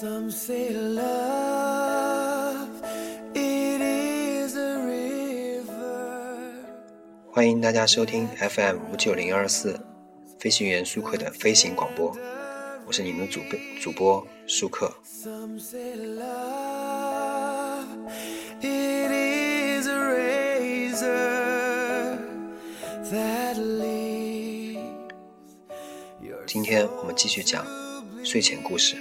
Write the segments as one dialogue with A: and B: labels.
A: Some say love, it is a river.
B: 欢迎大家收听 FM 五九零二四飞行员舒克的飞行广播，我是你们的主播主播舒克。
A: Some say love, it is a razor that leaves your
B: 今天我们继续讲睡前故事。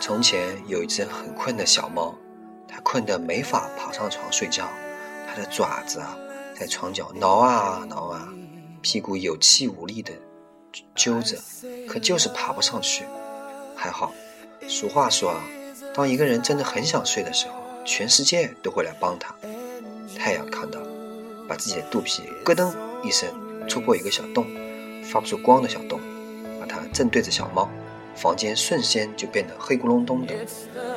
B: 从前有一只很困的小猫，它困得没法爬上床睡觉，它的爪子啊在床角挠啊挠啊，屁股有气无力的揪着，可就是爬不上去。还好，俗话说啊，当一个人真的很想睡的时候，全世界都会来帮他。太阳看到，把自己的肚皮咯噔一声戳破一个小洞，发不出光的小洞，把它正对着小猫，房间瞬间就变得黑咕隆咚的。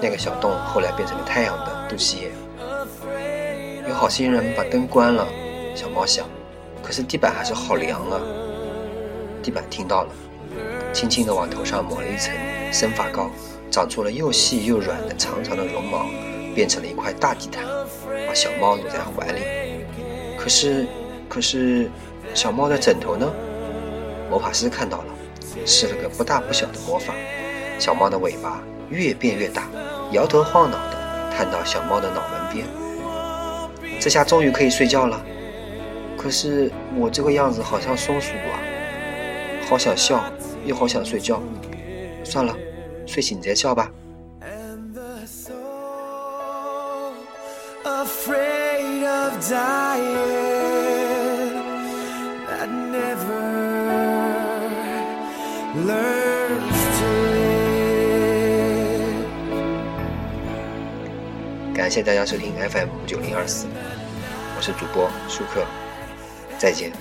B: 那个小洞后来变成了太阳的肚脐眼。有好心人把灯关了，小猫想，可是地板还是好凉啊。地板听到了，轻轻地往头上抹了一层生发膏，长出了又细又软的长长的绒毛，变成了一块大地毯，把小猫搂在怀里。可是，可是，小猫的枕头呢？魔法师看到了，施了个不大不小的魔法，小猫的尾巴越变越大，摇头晃脑的探到小猫的脑门边。这下终于可以睡觉了。可是我这个样子好像松鼠啊，好想笑，又好想睡觉。算了，睡醒再笑吧。
A: Afraid of dying that never.
B: 感谢大家收听 FM 五九零二四，我是主播舒克，再见。